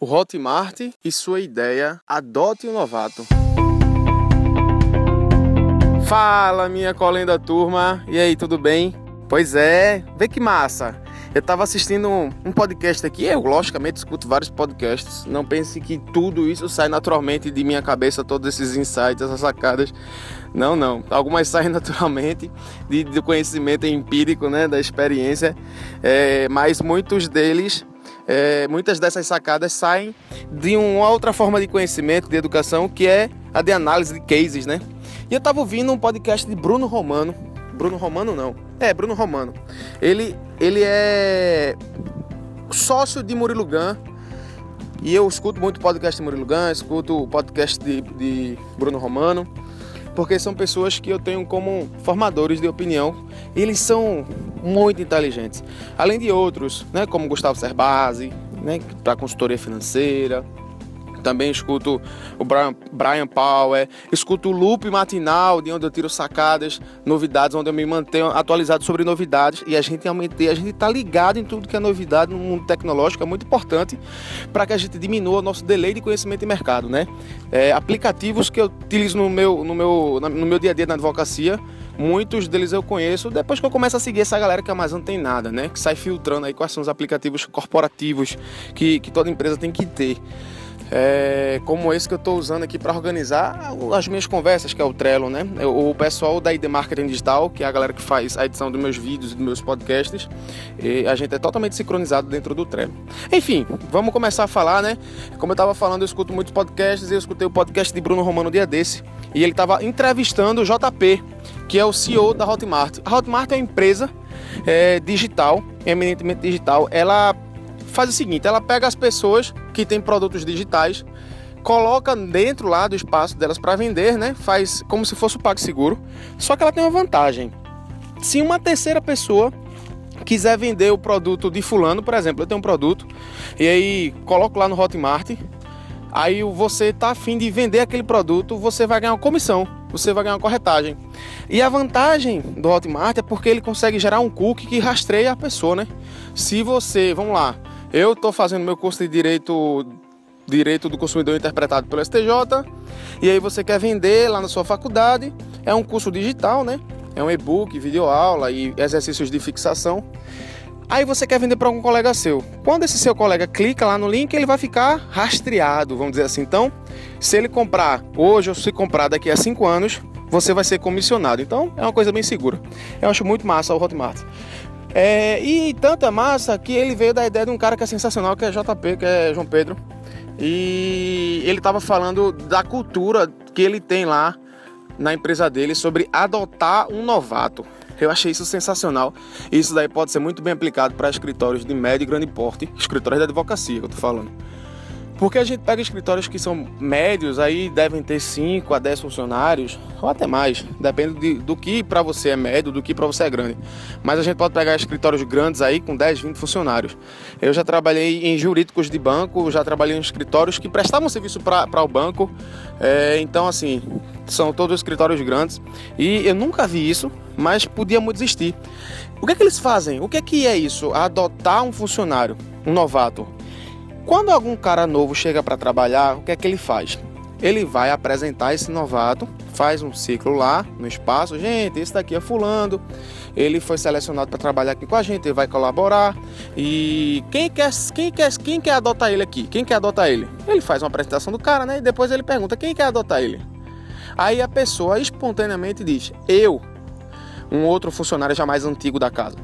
O Hotmart e sua ideia Adote um Novato. Fala, minha colenda turma. E aí, tudo bem? Pois é, vê que massa. Eu estava assistindo um, podcast aqui, eu logicamente escuto vários podcasts. Não pense que tudo isso sai naturalmente de minha cabeça, todos esses insights, essas sacadas. Não, não. Algumas saem naturalmente de, do conhecimento empírico, né, da experiência, é, mas muitos deles é, muitas dessas sacadas saem de uma outra forma de conhecimento, de educação, que é a de análise de cases, né? E eu estava ouvindo um podcast de Bruno Romano. Bruno Romano não. É, Bruno Romano. Ele, ele é sócio de Murilo Gun. E eu escuto muito podcast de Murilo Gun, escuto o podcast de, de Bruno Romano porque são pessoas que eu tenho como formadores de opinião. E eles são muito inteligentes. Além de outros, né, como Gustavo Cerbasi, né, para consultoria financeira, também escuto o Brian, Brian Power, escuto o Loop Matinal, de onde eu tiro sacadas, novidades, onde eu me mantenho atualizado sobre novidades. E a gente, a gente está ligado em tudo que é novidade no mundo tecnológico, é muito importante para que a gente diminua o nosso delay de conhecimento de mercado. Né? É, aplicativos que eu utilizo no meu, no, meu, no meu dia a dia na advocacia, muitos deles eu conheço depois que eu começo a seguir essa galera que é mais antenada, né? Que sai filtrando aí quais são os aplicativos corporativos que, que toda empresa tem que ter é, como esse que eu estou usando aqui para organizar as minhas conversas, que é o Trello, né? O pessoal da ID Marketing Digital, que é a galera que faz a edição dos meus vídeos e dos meus podcasts, a gente é totalmente sincronizado dentro do Trello. Enfim, vamos começar a falar, né? Como eu estava falando, eu escuto muitos podcasts eu escutei o podcast de Bruno Romano dia desse, e ele estava entrevistando o JP, que é o CEO da Hotmart. A Hotmart é uma empresa é, digital, eminentemente digital. Ela faz o seguinte, ela pega as pessoas que têm produtos digitais, coloca dentro lá do espaço delas para vender, né? Faz como se fosse o PagSeguro. Só que ela tem uma vantagem. Se uma terceira pessoa quiser vender o produto de fulano, por exemplo, eu tenho um produto e aí coloco lá no Hotmart, aí você tá afim de vender aquele produto, você vai ganhar uma comissão, você vai ganhar uma corretagem. E a vantagem do Hotmart é porque ele consegue gerar um cookie que rastreia a pessoa, né? Se você, vamos lá, eu estou fazendo meu curso de direito, direito do consumidor interpretado pelo STJ. E aí você quer vender lá na sua faculdade. É um curso digital, né? É um e-book, videoaula e exercícios de fixação. Aí você quer vender para algum colega seu. Quando esse seu colega clica lá no link, ele vai ficar rastreado, vamos dizer assim. Então, se ele comprar hoje ou se comprar daqui a cinco anos, você vai ser comissionado. Então, é uma coisa bem segura. Eu acho muito massa o Hotmart. É, e tanta massa que ele veio da ideia de um cara que é sensacional, que é JP, que é João Pedro. E ele estava falando da cultura que ele tem lá na empresa dele sobre adotar um novato. Eu achei isso sensacional. Isso daí pode ser muito bem aplicado para escritórios de médio e grande porte, escritórios de advocacia que eu tô falando. Porque a gente pega escritórios que são médios, aí devem ter 5 a 10 funcionários, ou até mais. Depende de, do que para você é médio, do que para você é grande. Mas a gente pode pegar escritórios grandes aí com 10, 20 funcionários. Eu já trabalhei em jurídicos de banco, já trabalhei em escritórios que prestavam serviço para o banco. É, então, assim, são todos escritórios grandes. E eu nunca vi isso, mas podia muito existir. O que é que eles fazem? O que é que é isso? Adotar um funcionário, um novato quando algum cara novo chega para trabalhar, o que é que ele faz? Ele vai apresentar esse novato, faz um ciclo lá no espaço. Gente, esse daqui é Fulano, ele foi selecionado para trabalhar aqui com a gente, ele vai colaborar. E quem quer, quem quer, quem quer adotar ele aqui? Quem quer adotar ele? Ele faz uma apresentação do cara, né? E depois ele pergunta: quem quer adotar ele? Aí a pessoa espontaneamente diz: eu, um outro funcionário já mais antigo da casa.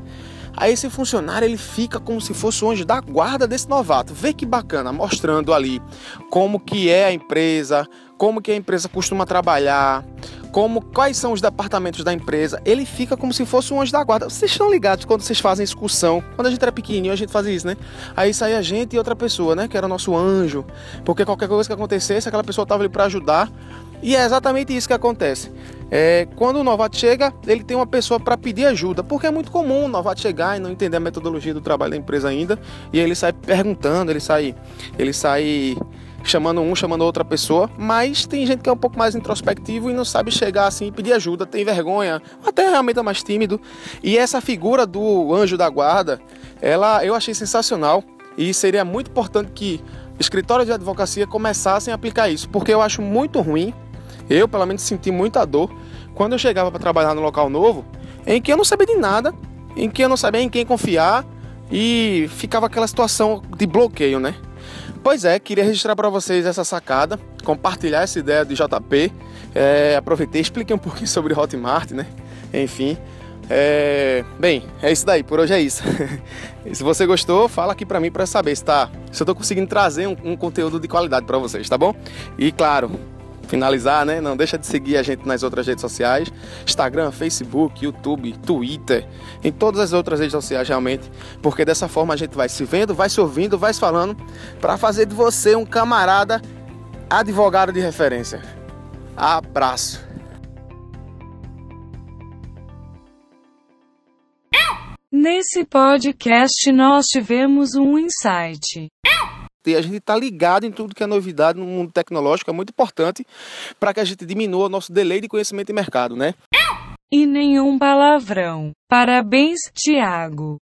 Aí esse funcionário ele fica como se fosse o anjo da guarda desse novato. Vê que bacana, mostrando ali como que é a empresa, como que a empresa costuma trabalhar, como quais são os departamentos da empresa. Ele fica como se fosse um anjo da guarda. Vocês estão ligados quando vocês fazem excursão? Quando a gente era pequenininho, a gente fazia isso, né? Aí saía a gente e outra pessoa, né, que era nosso anjo, porque qualquer coisa que acontecesse, aquela pessoa estava ali para ajudar. E é exatamente isso que acontece. É, quando o novato chega, ele tem uma pessoa para pedir ajuda, porque é muito comum o novato chegar e não entender a metodologia do trabalho da empresa ainda, e ele sai perguntando, ele sai, ele sai chamando um, chamando outra pessoa, mas tem gente que é um pouco mais introspectivo e não sabe chegar assim e pedir ajuda, tem vergonha, até realmente é mais tímido. E essa figura do anjo da guarda, ela eu achei sensacional e seria muito importante que escritórios de advocacia começassem a aplicar isso, porque eu acho muito ruim, eu pelo menos senti muita dor quando eu chegava para trabalhar no local novo, em que eu não sabia de nada, em que eu não sabia em quem confiar e ficava aquela situação de bloqueio, né? Pois é, queria registrar para vocês essa sacada, compartilhar essa ideia de JP. É, aproveitei, expliquei um pouquinho sobre Hotmart, né? Enfim, é... bem, é isso daí, por hoje é isso. se você gostou, fala aqui para mim para saber se, tá, se eu tô conseguindo trazer um, um conteúdo de qualidade para vocês, tá bom? E claro, finalizar, né? Não deixa de seguir a gente nas outras redes sociais: Instagram, Facebook, YouTube, Twitter, em todas as outras redes sociais realmente, porque dessa forma a gente vai se vendo, vai se ouvindo, vai se falando para fazer de você um camarada advogado de referência. Abraço. Nesse podcast nós tivemos um insight e a gente está ligado em tudo que é novidade no mundo tecnológico, é muito importante para que a gente diminua o nosso delay de conhecimento de mercado, né? E nenhum palavrão. Parabéns, Tiago.